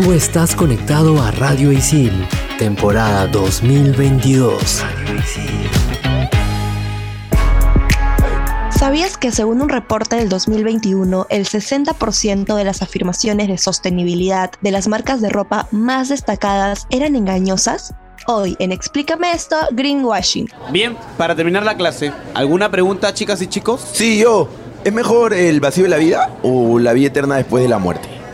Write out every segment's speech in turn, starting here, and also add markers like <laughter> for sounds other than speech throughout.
Tú estás conectado a Radio Isil, temporada 2022. ¿Sabías que según un reporte del 2021, el 60% de las afirmaciones de sostenibilidad de las marcas de ropa más destacadas eran engañosas? Hoy en Explícame esto, Greenwashing. Bien, para terminar la clase, ¿alguna pregunta chicas y chicos? Sí, yo. ¿Es mejor el vacío de la vida o la vida eterna después de la muerte?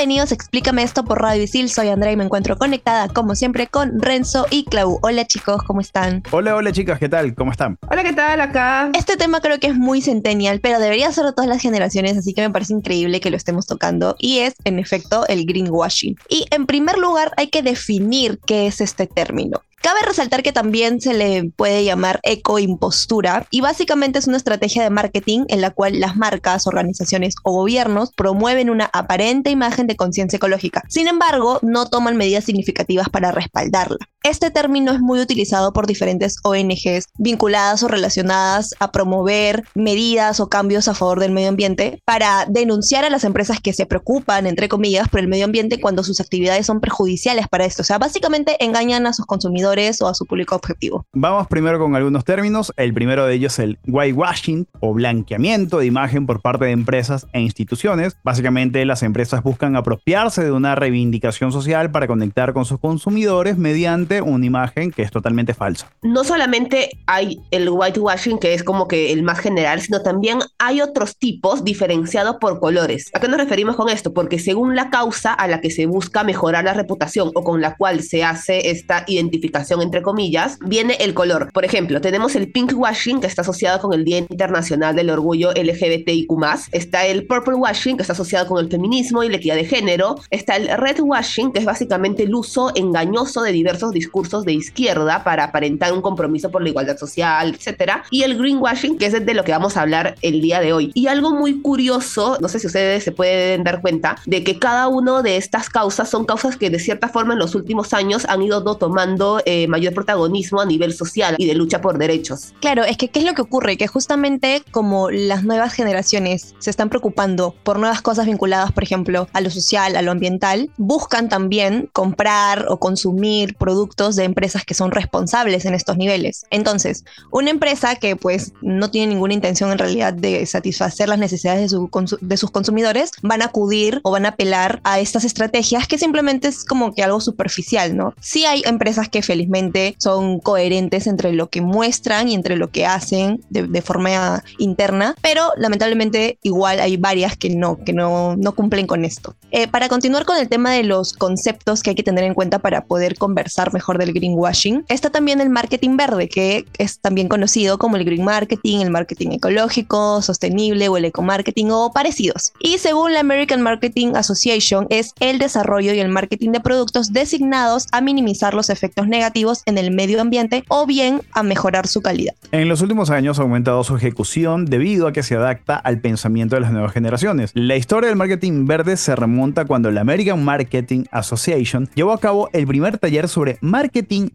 Bienvenidos, explícame esto por Radio Isil. Soy Andrea y me encuentro conectada, como siempre, con Renzo y Clau. Hola chicos, ¿cómo están? Hola, hola chicas, ¿qué tal? ¿Cómo están? Hola, ¿qué tal? Acá. Este tema creo que es muy centennial, pero debería ser de todas las generaciones, así que me parece increíble que lo estemos tocando. Y es, en efecto, el greenwashing. Y en primer lugar, hay que definir qué es este término. Cabe resaltar que también se le puede llamar ecoimpostura y básicamente es una estrategia de marketing en la cual las marcas, organizaciones o gobiernos promueven una aparente imagen de conciencia ecológica. Sin embargo, no toman medidas significativas para respaldarla. Este término es muy utilizado por diferentes ONGs vinculadas o relacionadas a promover medidas o cambios a favor del medio ambiente para denunciar a las empresas que se preocupan, entre comillas, por el medio ambiente cuando sus actividades son perjudiciales para esto. O sea, básicamente engañan a sus consumidores o a su público objetivo. Vamos primero con algunos términos. El primero de ellos es el whitewashing o blanqueamiento de imagen por parte de empresas e instituciones. Básicamente las empresas buscan apropiarse de una reivindicación social para conectar con sus consumidores mediante una imagen que es totalmente falsa. No solamente hay el whitewashing, que es como que el más general, sino también hay otros tipos diferenciados por colores. ¿A qué nos referimos con esto? Porque según la causa a la que se busca mejorar la reputación o con la cual se hace esta identificación, entre comillas, viene el color. Por ejemplo, tenemos el pink washing, que está asociado con el Día Internacional del Orgullo LGBTIQ+. Está el purple washing, que está asociado con el feminismo y la equidad de género. Está el red washing, que es básicamente el uso engañoso de diversos discursos de izquierda para aparentar un compromiso por la igualdad social, etc. Y el green washing, que es de lo que vamos a hablar el día de hoy. Y algo muy curioso, no sé si ustedes se pueden dar cuenta, de que cada una de estas causas son causas que de cierta forma en los últimos años han ido tomando eh, mayor protagonismo a nivel social y de lucha por derechos. Claro, es que ¿qué es lo que ocurre? Que justamente como las nuevas generaciones se están preocupando por nuevas cosas vinculadas, por ejemplo, a lo social, a lo ambiental, buscan también comprar o consumir productos de empresas que son responsables en estos niveles. Entonces, una empresa que pues no tiene ninguna intención en realidad de satisfacer las necesidades de, su de sus consumidores, van a acudir o van a apelar a estas estrategias que simplemente es como que algo superficial, ¿no? Sí hay empresas que felizmente son coherentes entre lo que muestran y entre lo que hacen de, forma interna, pero lamentablemente igual hay varias que no, que no, no cumplen con esto. Eh, para continuar con el tema de los conceptos que hay que tener en cuenta para poder conversar mejor del greenwashing, está también el marketing verde, que es también conocido como el green marketing, el marketing ecológico, sostenible o el eco-marketing o parecidos. Y según la American Marketing Association, es el desarrollo y el marketing de productos designados a minimizar los efectos negativos en el medio ambiente o bien a mejorar su calidad. En los últimos años ha aumentado su ejecución debido a que se adapta al pensamiento de las nuevas generaciones. La historia del marketing verde se remonta cuando la American Marketing Association llevó a cabo el primer taller sobre marketing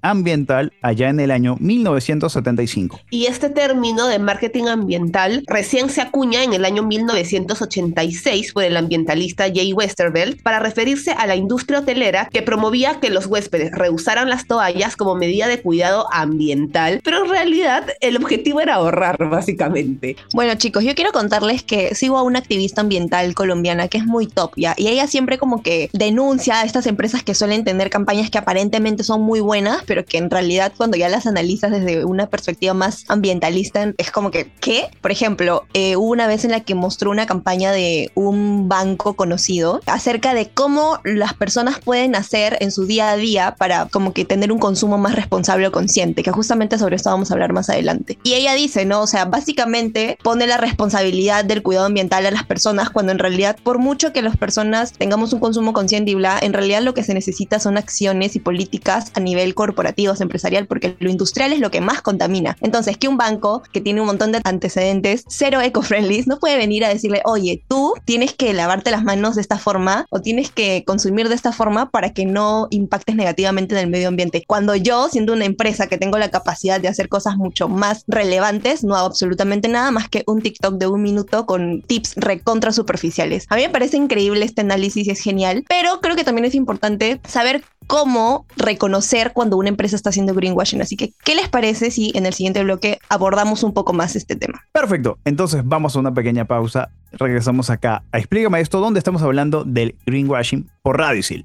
ambiental allá en el año 1975. Y este término de marketing ambiental recién se acuña en el año 1986 por el ambientalista Jay Westerveld para referirse a la industria hotelera que promovía que los huéspedes rehusaran las toallas como medida de cuidado ambiental, pero en realidad el objetivo era ahorrar, básicamente. Bueno, chicos, yo quiero contarles que sigo a una activista ambiental colombiana que es muy top, ¿ya? Y ella siempre como que denuncia a estas empresas que suelen tener campañas que aparentemente son muy buenas, pero que en realidad cuando ya las analizas desde una perspectiva más ambientalista, es como que, ¿qué? Por ejemplo, eh, hubo una vez en la que mostró una campaña de un banco conocido acerca de cómo las personas pueden hacer en su día a día para como que tener un consumo más responsable o consciente, que justamente sobre esto vamos a hablar más adelante. Y ella dice, ¿no? O sea, básicamente pone la responsabilidad del cuidado ambiental a las personas cuando en realidad por mucho que las personas tengamos un consumo consciente y bla, en realidad lo que se necesita son acciones y políticas a nivel corporativo, empresarial, porque lo industrial es lo que más contamina. Entonces, que un banco que tiene un montón de antecedentes cero eco-friendly no puede venir a decirle, oye, tú tienes que lavarte las manos de esta forma o tienes que consumir de esta forma para que no impactes negativamente en el medio ambiente. Cuando yo, siendo una empresa que tengo la capacidad de hacer cosas mucho más relevantes, no hago absolutamente nada más que un TikTok de un minuto con tips recontra superficiales. A mí me parece increíble este análisis y es genial, pero creo que también es importante saber cómo reconocer cuando una empresa está haciendo greenwashing. Así que, ¿qué les parece si en el siguiente bloque abordamos un poco más este tema? Perfecto, entonces vamos a una pequeña pausa. Regresamos acá a Explícame esto, donde estamos hablando del greenwashing por Radio Isil.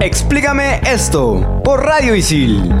Explícame esto por Radio Isil.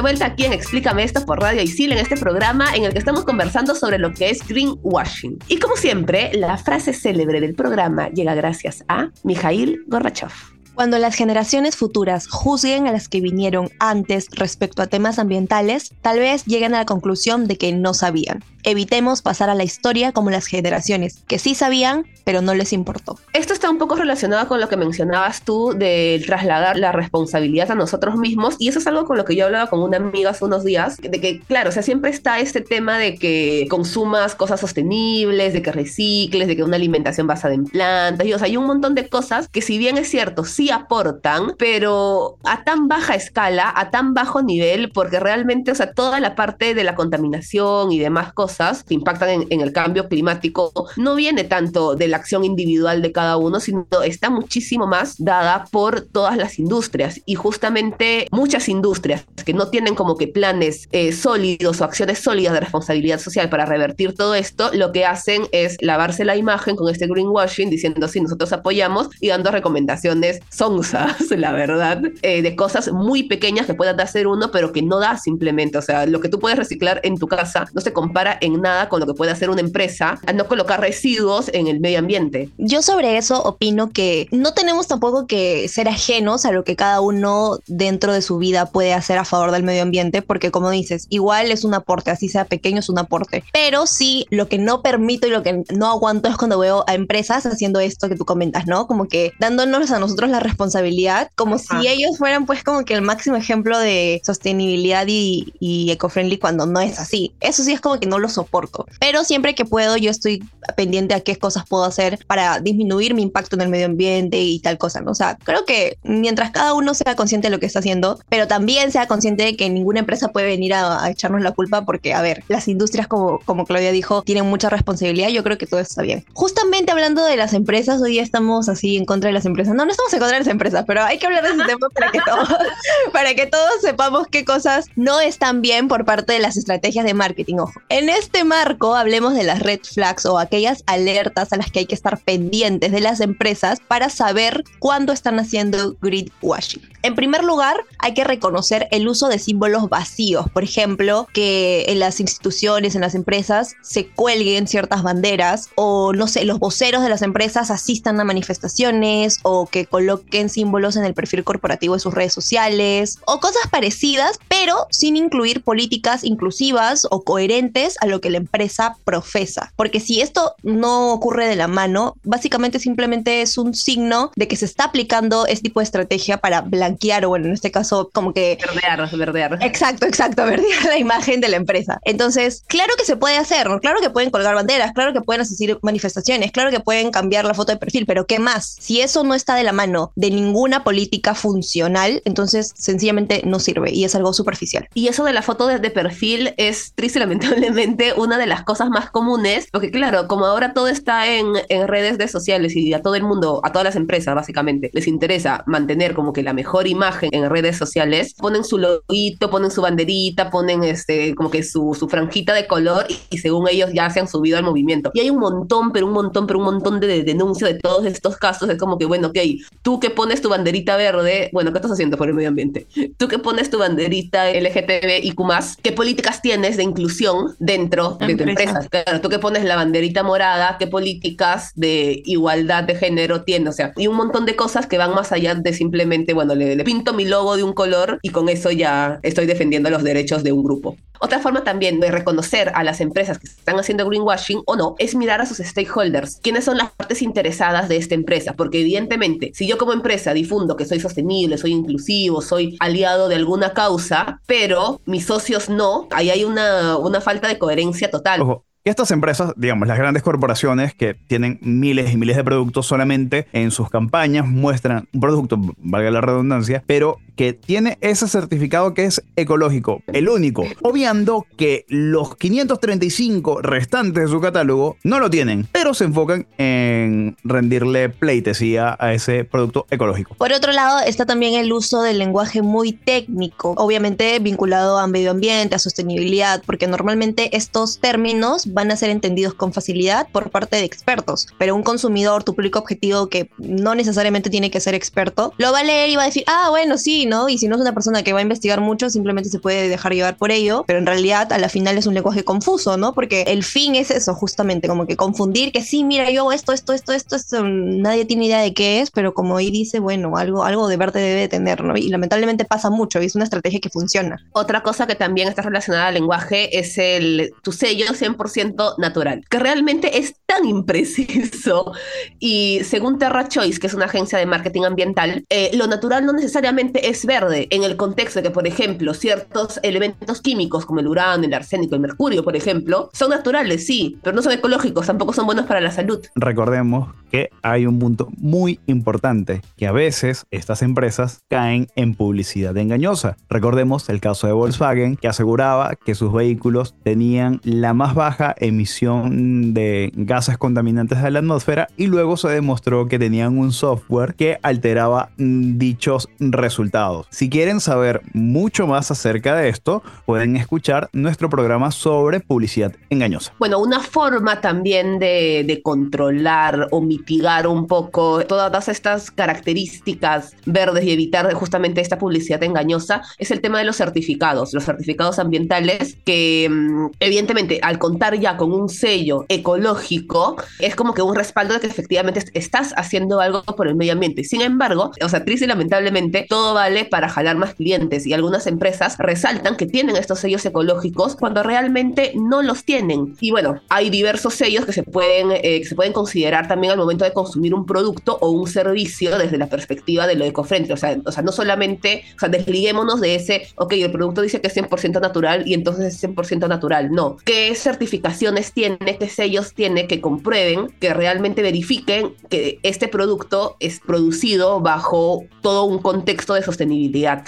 Vuelta aquí en Explícame esto por Radio Isil en este programa en el que estamos conversando sobre lo que es greenwashing. Y como siempre, la frase célebre del programa llega gracias a Mikhail Gorbachev. Cuando las generaciones futuras juzguen a las que vinieron antes respecto a temas ambientales, tal vez lleguen a la conclusión de que no sabían. Evitemos pasar a la historia como las generaciones que sí sabían, pero no les importó. Esto está un poco relacionado con lo que mencionabas tú de trasladar la responsabilidad a nosotros mismos y eso es algo con lo que yo hablaba con una amiga hace unos días, de que claro, o sea, siempre está este tema de que consumas cosas sostenibles, de que recicles, de que una alimentación basada en plantas, y o sea, hay un montón de cosas que si bien es cierto, sí aportan, pero a tan baja escala, a tan bajo nivel, porque realmente, o sea, toda la parte de la contaminación y demás cosas que impactan en, el cambio climático no viene tanto de la acción individual de cada uno, sino está muchísimo más dada por todas las industrias. Y justamente muchas industrias que no tienen como que planes eh, sólidos o acciones sólidas de responsabilidad social para revertir todo esto, lo que hacen es lavarse la imagen con este greenwashing diciendo sí, nosotros apoyamos y dando recomendaciones sonzas, <laughs> la verdad, eh, de cosas muy pequeñas que puedas hacer uno, pero que no da simplemente. O sea, lo que tú puedes reciclar en tu casa no se compara en nada con lo que puede hacer una empresa a no colocar residuos en el medio ambiente. Yo sobre eso opino que no tenemos tampoco que ser ajenos a lo que cada uno dentro de su vida puede hacer a favor del medio ambiente, porque como dices, igual es un aporte, así sea pequeño, es un aporte. Pero sí, lo que no permito y lo que no aguanto es cuando veo a empresas haciendo esto que tú comentas, ¿no? Como que dándonos a nosotros la responsabilidad, como si ellos fueran pues como que el máximo ejemplo de sostenibilidad y, y eco-friendly cuando no es así. Eso sí es como que no lo soporto. Pero siempre que puedo yo estoy pendiente a qué cosas puedo hacer para disminuir mi impacto en el medio ambiente y tal cosa, ¿no? O sea, creo que mientras cada uno sea consciente de lo que está haciendo, pero también sea consciente de que ninguna empresa puede venir a, a echarnos la culpa porque, a ver, las industrias, como, como Claudia dijo, tienen mucha responsabilidad. Yo creo que todo está bien. Justamente hablando de las empresas, hoy día estamos así en contra de las empresas. No, no estamos en contra las empresas, pero hay que hablar de ese tema para que todos, <laughs> para que todos sepamos qué cosas no están bien por parte de las estrategias de marketing. Ojo. En este marco, hablemos de las red flags o aquellas alertas a las que hay que estar pendientes de las empresas para saber cuándo están haciendo greenwashing. En primer lugar, hay que reconocer el uso de símbolos vacíos. Por ejemplo, que en las instituciones, en las empresas, se cuelguen ciertas banderas o, no sé, los voceros de las empresas asistan a manifestaciones o que coloquen símbolos en el perfil corporativo de sus redes sociales o cosas parecidas, pero sin incluir políticas inclusivas o coherentes a lo que la empresa profesa. Porque si esto no ocurre de la mano, básicamente simplemente es un signo de que se está aplicando este tipo de estrategia para blanquear o bueno, en este caso como que... Verdear, verdear. Exacto, exacto, <laughs> verdear la imagen de la empresa. Entonces, claro que se puede hacer, ¿no? claro que pueden colgar banderas, claro que pueden asistir manifestaciones, claro que pueden cambiar la foto de perfil, pero ¿qué más? Si eso no está de la mano de ninguna política funcional, entonces sencillamente no sirve y es algo superficial. Y eso de la foto de, de perfil es triste <laughs> lamentablemente una de las cosas más comunes, porque claro, como ahora todo está en, en redes de sociales y a todo el mundo, a todas las empresas básicamente, les interesa mantener como que la mejor imagen en redes sociales, ponen su loguito, ponen su banderita, ponen este, como que su, su franjita de color y, según ellos ya se han subido al movimiento. Y hay un montón, pero un montón, pero un montón de denuncias de todos estos casos. Es como que, bueno, ok, tú que pones tu banderita verde, bueno, ¿qué estás haciendo por el medio ambiente? Tú que pones tu banderita LGTBIQ+, ¿qué políticas tienes de inclusión dentro de tu empresa? Claro, tú que pones la banderita morada, ¿qué políticas de igualdad de género tienes? O sea, y un montón de cosas que van más allá de simplemente, bueno, le, le pinto mi logo de un color y con eso ya estoy defendiendo los derechos de un grupo. Otra forma también de reconocer a las empresas que están haciendo greenwashing o no es mirar a sus stakeholders. ¿Quiénes son las partes interesadas de esta empresa? Porque evidentemente, si yo como empresa difundo que soy sostenible, soy inclusivo, soy aliado de alguna causa, pero mis socios no, ahí hay una, una falta de coherencia total. Ojo, estas empresas, digamos, las grandes corporaciones que tienen miles y miles de productos solamente en sus campañas muestran un producto, valga la redundancia, pero que tiene ese certificado que es ecológico, el único, obviando que los 535 restantes de su catálogo no lo tienen, pero se enfocan en rendirle pleitesía a ese producto ecológico. Por otro lado, está también el uso del lenguaje muy técnico, obviamente vinculado a medio ambiente, a sostenibilidad, porque normalmente estos términos van a ser entendidos con facilidad por parte de expertos, pero un consumidor, tu público objetivo que no necesariamente tiene que ser experto, lo va a leer y va a decir, ah, bueno, sí, y si no es una persona que va a investigar mucho, simplemente se puede dejar llevar por ello, pero en realidad a la final es un lenguaje confuso, ¿no? Porque el fin es eso, justamente, como que confundir que sí, mira, yo esto, esto, esto, esto, esto, nadie tiene idea de qué es, pero como ahí dice, bueno, algo, algo de verde debe tener, ¿no? Y lamentablemente pasa mucho y es una estrategia que funciona. Otra cosa que también está relacionada al lenguaje es el tu sello 100% natural, que realmente es tan impreciso y según Terra Choice, que es una agencia de marketing ambiental, eh, lo natural no necesariamente es verde en el contexto de que, por ejemplo, ciertos elementos químicos como el uranio, el arsénico, el mercurio, por ejemplo, son naturales, sí, pero no son ecológicos, tampoco son buenos para la salud. Recordemos que hay un punto muy importante, que a veces estas empresas caen en publicidad engañosa. Recordemos el caso de Volkswagen, que aseguraba que sus vehículos tenían la más baja emisión de gases contaminantes a la atmósfera y luego se demostró que tenían un software que alteraba dichos resultados. Si quieren saber mucho más acerca de esto, pueden escuchar nuestro programa sobre publicidad engañosa. Bueno, una forma también de, controlar o mitigar un poco todas estas características verdes y evitar justamente esta publicidad engañosa es el tema de los certificados, los certificados ambientales que mm, evidentemente al contar ya con un sello ecológico es como que un respaldo de que efectivamente estás haciendo algo por el medio ambiente. Sin embargo, o sea, triste y lamentablemente todo para jalar más clientes y algunas empresas resaltan que tienen estos sellos ecológicos cuando realmente no los tienen. Y bueno, hay diversos sellos que se pueden, eh, se pueden considerar también al momento de consumir un producto o un servicio desde la perspectiva de lo ecofrente. O sea, o sea no solamente, o sea, desliguémonos de ese, ok, el producto dice que es 100% natural y entonces es 100% natural. No. ¿Qué certificaciones tiene, qué sellos tiene que comprueben, que realmente verifiquen que este producto es producido bajo todo un contexto de sostenibilidad?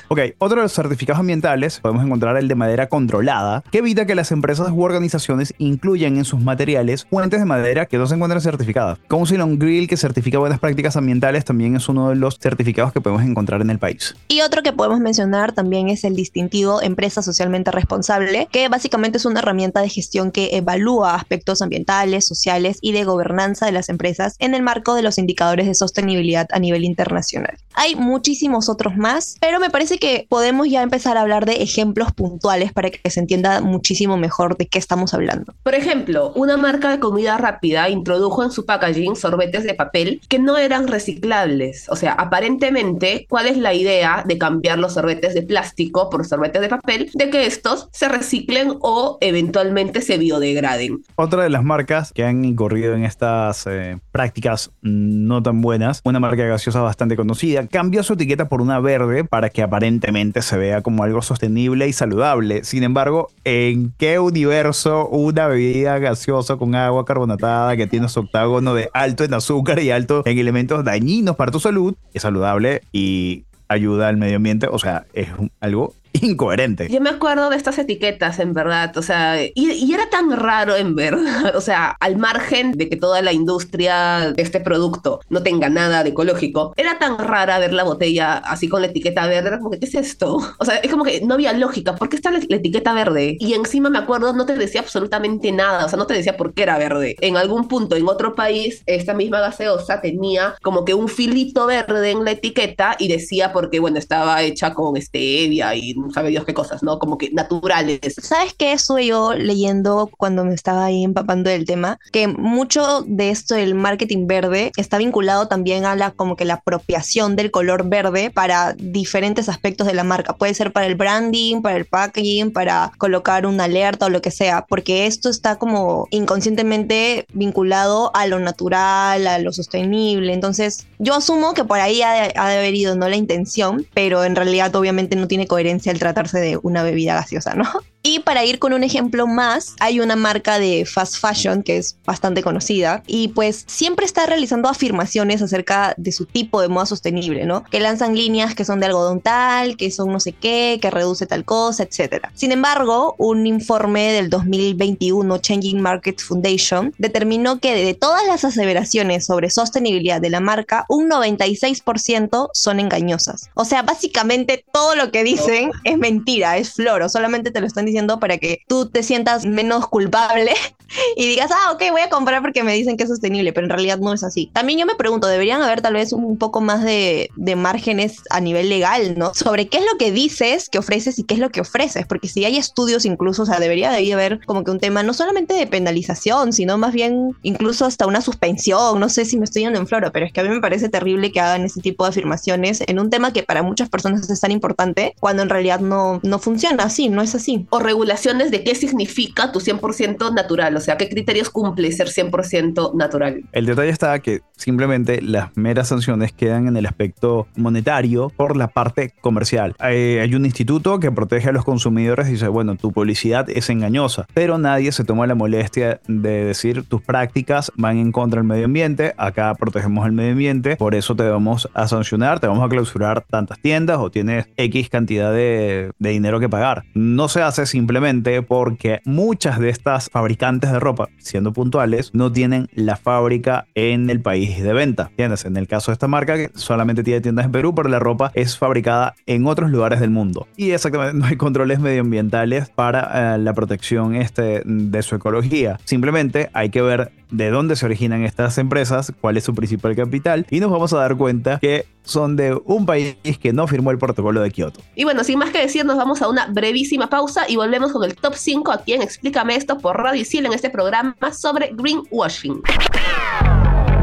Ok, otro de los certificados ambientales podemos encontrar el de madera controlada, que evita que las empresas u organizaciones incluyan en sus materiales fuentes de madera que no se encuentran certificadas. un Grill, que certifica buenas prácticas ambientales, también es uno de los certificados que podemos encontrar en el país. Y otro que podemos mencionar también es el distintivo Empresa Socialmente Responsable, que básicamente es una herramienta de gestión que evalúa aspectos ambientales, sociales y de gobernanza de las empresas en el marco de los indicadores de sostenibilidad a nivel internacional. Hay muchísimos otros más pero me parece que podemos ya empezar a hablar de ejemplos puntuales para que se entienda muchísimo mejor de qué estamos hablando. Por ejemplo, una marca de comida rápida introdujo en su packaging sorbetes de papel que no eran reciclables. O sea, aparentemente, ¿cuál es la idea de cambiar los sorbetes de plástico por sorbetes de papel? De que estos se reciclen o eventualmente se biodegraden. Otra de las marcas que han incurrido en estas eh, prácticas no tan buenas, una marca gaseosa bastante conocida, cambió su etiqueta por una verde para que aparentemente se vea como algo sostenible y saludable. Sin embargo, ¿en qué universo una bebida gaseosa con agua carbonatada que tiene su octágono de alto en azúcar y alto en elementos dañinos para tu salud es saludable y ayuda al medio ambiente? O sea, es algo incoherente. Yo me acuerdo de estas etiquetas, en verdad, o sea, y, era tan raro, en verdad, <laughs> o sea, al margen de que toda la industria de este producto no tenga nada de ecológico, era tan rara ver la botella así con la etiqueta verde, era como que, ¿qué es esto? <laughs> O sea, es como que no había lógica, ¿por qué está la, etiqueta verde? Y encima me acuerdo, no te decía absolutamente nada, o sea, no te decía por qué era verde. En algún punto, en otro país, esta misma gaseosa tenía como que un filito verde en la etiqueta y decía porque, bueno, estaba hecha con stevia y sabe Dios qué cosas, ¿no? Como que naturales. ¿Sabes qué estuve yo leyendo cuando me estaba ahí empapando del tema? Que mucho de esto del marketing verde está vinculado también a la como que la apropiación del color verde para diferentes aspectos de la marca. Puede ser para el branding, para el packaging, para colocar una alerta o lo que sea, porque esto está como inconscientemente vinculado a lo natural, a lo sostenible. Entonces, yo asumo que por ahí ha de, ha de haber ido no la intención, pero en realidad obviamente no tiene coherencia al tratarse de una bebida gaseosa, ¿no? Y para ir con un ejemplo más, hay una marca de fast fashion que es bastante conocida y pues siempre está realizando afirmaciones acerca de su tipo de moda sostenible, ¿no? Que lanzan líneas que son de algodón tal, que son no sé qué, que reduce tal cosa, etc. Sin embargo, un informe del 2021 Changing Market Foundation determinó que de todas las aseveraciones sobre sostenibilidad de la marca, un 96% son engañosas. O sea, básicamente todo lo que dicen es mentira, es floro, solamente te lo están diciendo diciendo para que tú te sientas menos culpable <laughs> y digas, ah, ok, voy a comprar porque me dicen que es sostenible, pero en realidad no es así. También yo me pregunto, deberían haber tal vez un poco más de, de márgenes a nivel legal, ¿no? Sobre qué es lo que dices que ofreces y qué es lo que ofreces, porque si hay estudios incluso, o sea, debería de haber como que un tema no solamente de penalización, sino más bien incluso hasta una suspensión, no sé si me estoy yendo en floro, pero es que a mí me parece terrible que hagan ese tipo de afirmaciones en un tema que para muchas personas es tan importante, cuando en realidad no, no funciona así, no es así. O regulaciones de qué significa tu 100% natural, o sea, qué criterios cumple ser 100% natural. El detalle está que simplemente las meras sanciones quedan en el aspecto monetario por la parte comercial. Hay, hay un instituto que protege a los consumidores y dice, bueno, tu publicidad es engañosa, pero nadie se toma la molestia de decir tus prácticas van en contra del medio ambiente, acá protegemos el medio ambiente, por eso te vamos a sancionar, te vamos a clausurar tantas tiendas o tienes X cantidad de, de dinero que pagar. No se hace simplemente porque muchas de estas fabricantes de ropa, siendo puntuales, no tienen la fábrica en el país de venta. ¿Entiendes? En el caso de esta marca, que solamente tiene tiendas en Perú, pero la ropa es fabricada en otros lugares del mundo. Y exactamente <laughs> no hay controles medioambientales para eh, la protección este, de su ecología. Simplemente hay que ver de dónde se originan estas empresas, cuál es su principal capital, y nos vamos a dar cuenta que son de un país que no firmó el protocolo de Kioto. Y bueno, sin más que decir, nos vamos a una brevísima pausa y volvemos con el top 5 aquí en Explícame esto por Radio Isil en este programa sobre greenwashing.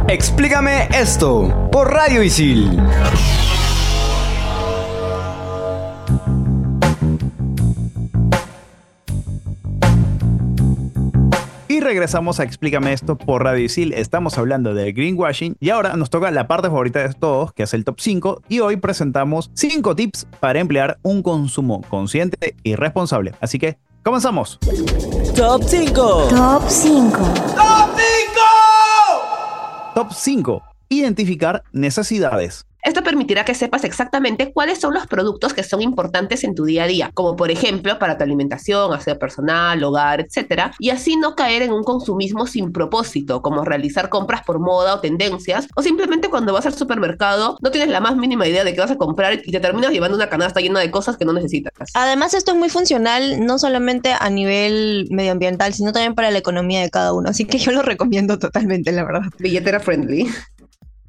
Explícame esto por Radio Isil. Y regresamos a Explícame esto por Radio Isil. Estamos hablando de greenwashing y ahora nos toca la parte favorita de todos, que es el top 5. Y hoy presentamos 5 tips para emplear un consumo consciente y responsable. Así que, comenzamos. Top 5. Top 5. Top 5. Identificar necesidades. Esto permitirá que sepas exactamente cuáles son los productos que son importantes en tu día a día, como por ejemplo para tu alimentación, aseo personal, hogar, etc. Y así no caer en un consumismo sin propósito, como realizar compras por moda o tendencias, o simplemente cuando vas al supermercado no tienes la más mínima idea de qué vas a comprar y te terminas llevando una canasta llena de cosas que no necesitas. Además, esto es muy funcional no solamente a nivel medioambiental, sino también para la economía de cada uno. Así que yo lo recomiendo totalmente, la verdad. Billetera friendly.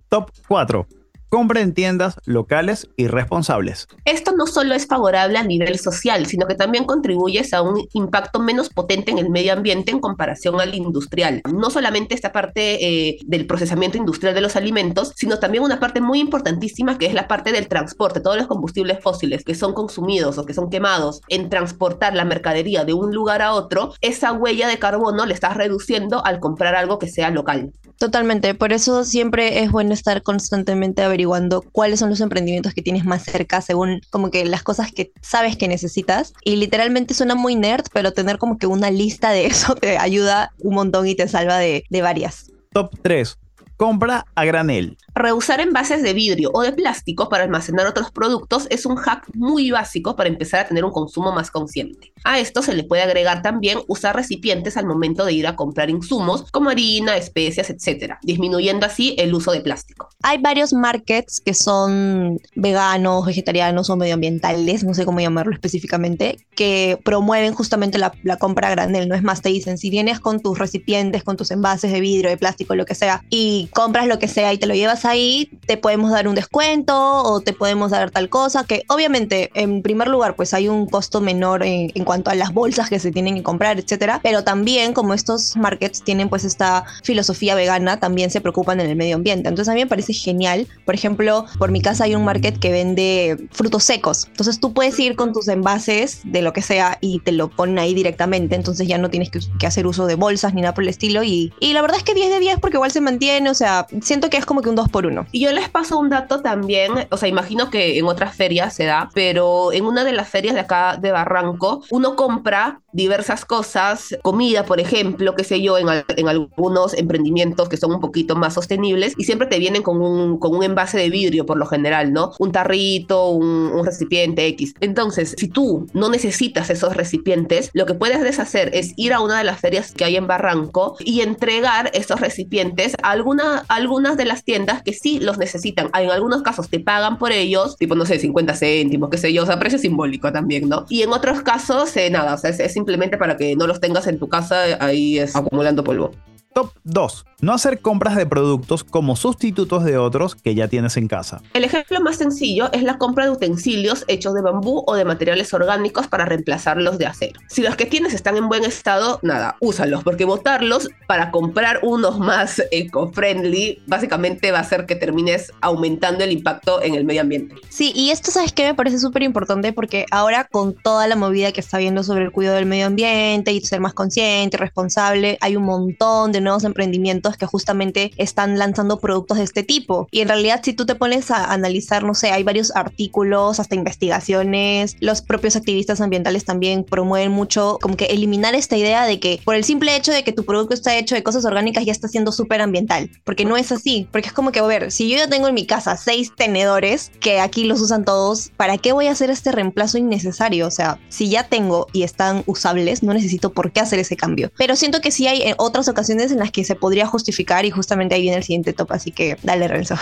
Top 4. Compra en tiendas locales y responsables. Esto no solo es favorable a nivel social, sino que también contribuyes a un impacto menos potente en el medio ambiente en comparación al industrial. No solamente esta parte eh, del procesamiento industrial de los alimentos, sino también una parte muy importantísima que es la parte del transporte, todos los combustibles fósiles que son consumidos o que son quemados en transportar la mercadería de un lugar a otro, esa huella de carbono le estás reduciendo al comprar algo que sea local. Totalmente, por eso siempre es bueno estar constantemente averiguando cuáles son los emprendimientos que tienes más cerca según como que las cosas que sabes que necesitas. Y literalmente suena muy nerd, pero tener como que una lista de <laughs> eso te ayuda un montón y te salva de, de varias. Top 3. Compra a granel. Reusar envases de vidrio o de plástico para almacenar otros productos es un hack muy básico para empezar a tener un consumo más consciente. A esto se le puede agregar también usar recipientes al momento de ir a comprar insumos como harina, especias, etc., disminuyendo así el uso de plástico. Hay varios markets que son veganos, vegetarianos o medioambientales, no sé cómo llamarlo específicamente, que promueven justamente la, la compra a granel. No es más, te dicen, si vienes con tus recipientes, con tus envases de vidrio, de plástico, lo que sea, y compras lo que sea y te lo llevas ahí, te podemos dar un descuento o te podemos dar tal cosa, que obviamente en primer lugar pues hay un costo menor en, cuanto a las bolsas que se tienen que comprar, etcétera, pero también como estos markets tienen pues esta filosofía vegana, también se preocupan en el medio ambiente. Entonces a mí me parece genial. Por ejemplo, por mi casa hay un market que vende frutos secos. Entonces tú puedes ir con tus envases de lo que sea y te lo ponen ahí directamente. Entonces ya no tienes que, que hacer uso de bolsas ni nada por el estilo. Y, y la verdad es que 10 de 10 porque igual se mantiene. Sea, siento que es como que un 2 por 1 Y yo les paso un dato también, o sea, imagino que en otras ferias se da, pero en una de las ferias de acá de Barranco, uno compra diversas cosas, comida, por ejemplo, qué sé yo, en, en algunos emprendimientos que son un poquito más sostenibles y siempre te vienen con un, con un envase de vidrio por lo general, ¿no? Un tarrito, un, un recipiente X. Entonces, si tú no necesitas esos recipientes, lo que puedes hacer es ir a una de las ferias que hay en Barranco y entregar esos recipientes a alguna, algunas de las tiendas que sí los necesitan. En algunos casos te pagan por ellos, tipo, no sé, 50 céntimos, qué sé yo, o sea, precio simbólico también, ¿no? Y en otros casos, eh, nada, o sea, es, es simplemente para que no los tengas en tu casa ahí es, acumulando polvo. Top 2. No hacer compras de productos como sustitutos de otros que ya tienes en casa. El ejemplo más sencillo es la compra de utensilios hechos de bambú o de materiales orgánicos para reemplazarlos de acero. Si los que tienes están en buen estado, nada, úsalos, porque botarlos para comprar unos más eco-friendly básicamente va a hacer que termines aumentando el impacto en el medio ambiente. Sí, y esto, ¿sabes qué? Me parece súper importante porque ahora con toda la movida que está viendo sobre el cuidado del medio ambiente y ser más consciente, responsable, hay un montón de nuevos emprendimientos que justamente están lanzando productos de este tipo. Y en realidad, si tú te pones a analizar, no sé, hay varios artículos, hasta investigaciones, los propios activistas ambientales también promueven mucho como que eliminar esta idea de que por el simple hecho de que tu producto está hecho de cosas orgánicas ya está siendo súper ambiental, porque no es así, porque es como que, a ver, si yo ya tengo en mi casa seis tenedores que aquí los usan todos, ¿para qué voy a hacer este reemplazo innecesario? O sea, si ya tengo y están usables, no necesito por qué hacer ese cambio. Pero siento que sí hay eh, otras ocasiones en las que se podría justificar y justamente ahí viene el siguiente top, así que dale Renzo.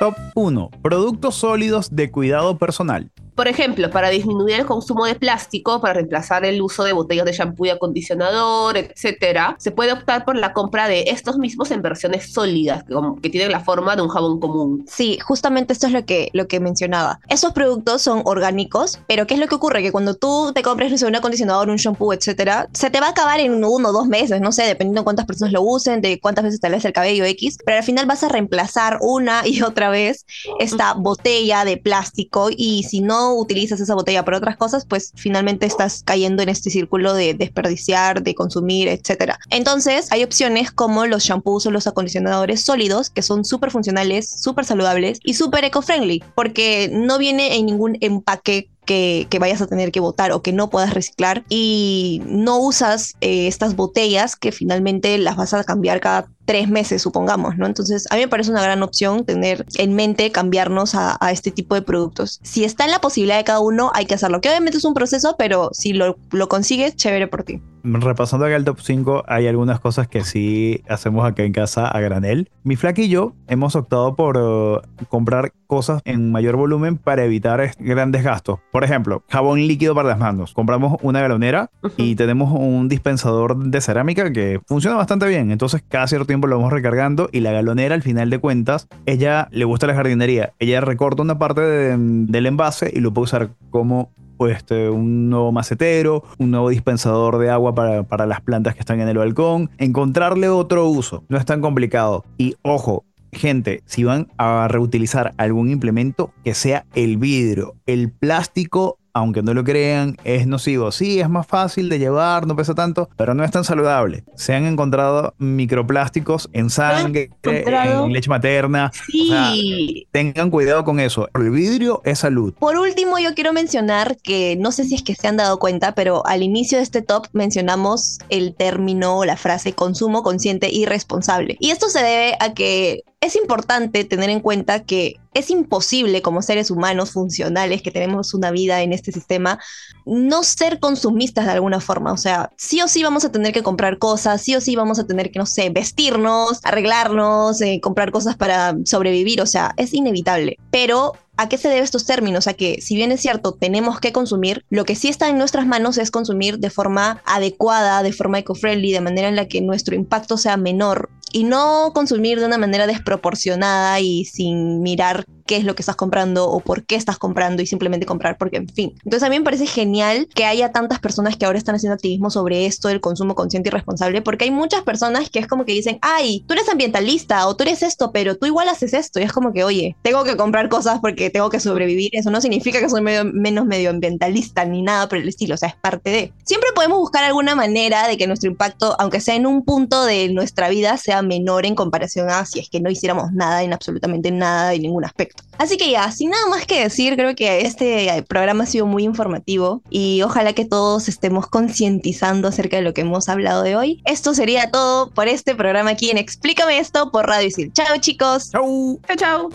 Top 1. Productos sólidos de cuidado personal. Por ejemplo, para disminuir el consumo de plástico, para reemplazar el uso de botellas de shampoo y acondicionador, etcétera, se puede optar por la compra de estos mismos en versiones sólidas, que, como- que tienen la forma de un jabón común. Sí, justamente esto es lo que, lo que mencionaba. Esos productos son orgánicos, pero ¿qué es lo que ocurre? Que cuando tú te compres no sé, un acondicionador, un shampoo, etcétera, se te va a acabar en uno o dos meses, no sé, dependiendo de cuántas personas lo usen, de cuántas veces te laves el cabello X, pero al final vas a reemplazar una y otra vez esta botella de plástico y si no utilizas esa botella para otras cosas, pues finalmente estás cayendo en este círculo de desperdiciar, de consumir, etcétera. Entonces, hay opciones como los shampoos o los acondicionadores sólidos que son súper funcionales, súper saludables y súper eco-friendly, porque no viene en ningún empaque que, que vayas a tener que botar o que no puedas reciclar y no usas eh, estas botellas que finalmente las vas a cambiar cada tres meses, supongamos, ¿no? Entonces, a mí me parece una gran opción tener en mente cambiarnos a, a este tipo de productos. Si está en la posibilidad de cada uno, hay que hacerlo, que obviamente es un proceso, pero si lo, lo consigues, chévere por ti. Repasando acá el top 5, hay algunas cosas que sí hacemos acá en casa a granel. Mi flaca y yo hemos optado por eh, comprar cosas en mayor volumen para evitar es- grandes gastos. Por ejemplo, jabón líquido para las manos. Compramos una galonera y tenemos un dispensador de cerámica que funciona bastante bien. Entonces, cada cierto lo vamos recargando y la galonera, al final de cuentas, ella le gusta la jardinería. Ella recorta una parte de- del envase y lo puede usar como pues, este, un nuevo macetero, un nuevo dispensador de agua para, para las plantas que están en el balcón, encontrarle otro uso, no es tan complicado. Y ojo, gente, si van a reutilizar algún implemento, que sea el vidrio, el plástico aunque no lo crean, es nocivo. Sí, es más fácil de llevar, no pesa tanto, pero no es tan saludable. Se han encontrado microplásticos en sangre, en leche materna. O sea, Sí. tengan cuidado con eso. El vidrio es salud. Por último, yo quiero mencionar que no sé si es que se han dado cuenta, pero al inicio de este top mencionamos el término o la frase consumo consciente y responsable. Y esto se debe a que es importante tener en cuenta que es imposible como seres humanos funcionales que tenemos una vida en este sistema no ser consumistas de alguna forma. O sea, sí o sí vamos a tener que comprar cosas, sí o sí vamos a tener que, no sé, vestirnos, arreglarnos, eh, comprar cosas para sobrevivir. O sea, es inevitable. Pero ¿A qué se debe estos términos? A que, si bien es cierto, tenemos que consumir, lo que sí está en nuestras manos es consumir de forma adecuada, de forma eco-friendly, de manera en la que nuestro impacto sea menor y no consumir de una manera desproporcionada y sin mirar qué es lo que estás comprando o por qué estás comprando y simplemente comprar porque, en fin. Entonces a mí me parece genial que haya tantas personas que ahora están haciendo activismo sobre esto del consumo consciente y responsable porque hay muchas personas que es como que dicen, ay, tú eres ambientalista o tú eres esto, pero tú igual haces esto y es como que, oye, tengo que comprar cosas porque tengo que sobrevivir. Eso no significa que soy menos medioambientalista ni nada por el estilo, o sea, es parte de. Siempre podemos buscar alguna manera de que nuestro impacto, aunque sea en un punto de nuestra vida, sea menor en comparación a si es que no hiciéramos nada en absolutamente nada en ningún aspecto. Así que ya, sin nada más que decir, creo que este programa ha sido muy informativo y ojalá que todos estemos concientizando acerca de lo que hemos hablado de hoy. Esto sería todo por este programa aquí en Explícame esto por Radio Isil. Chao chicos. Chau. Chao, chao.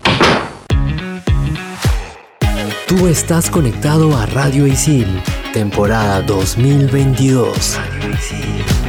Tú estás conectado a Radio Isil, temporada 2022. Radio Isil.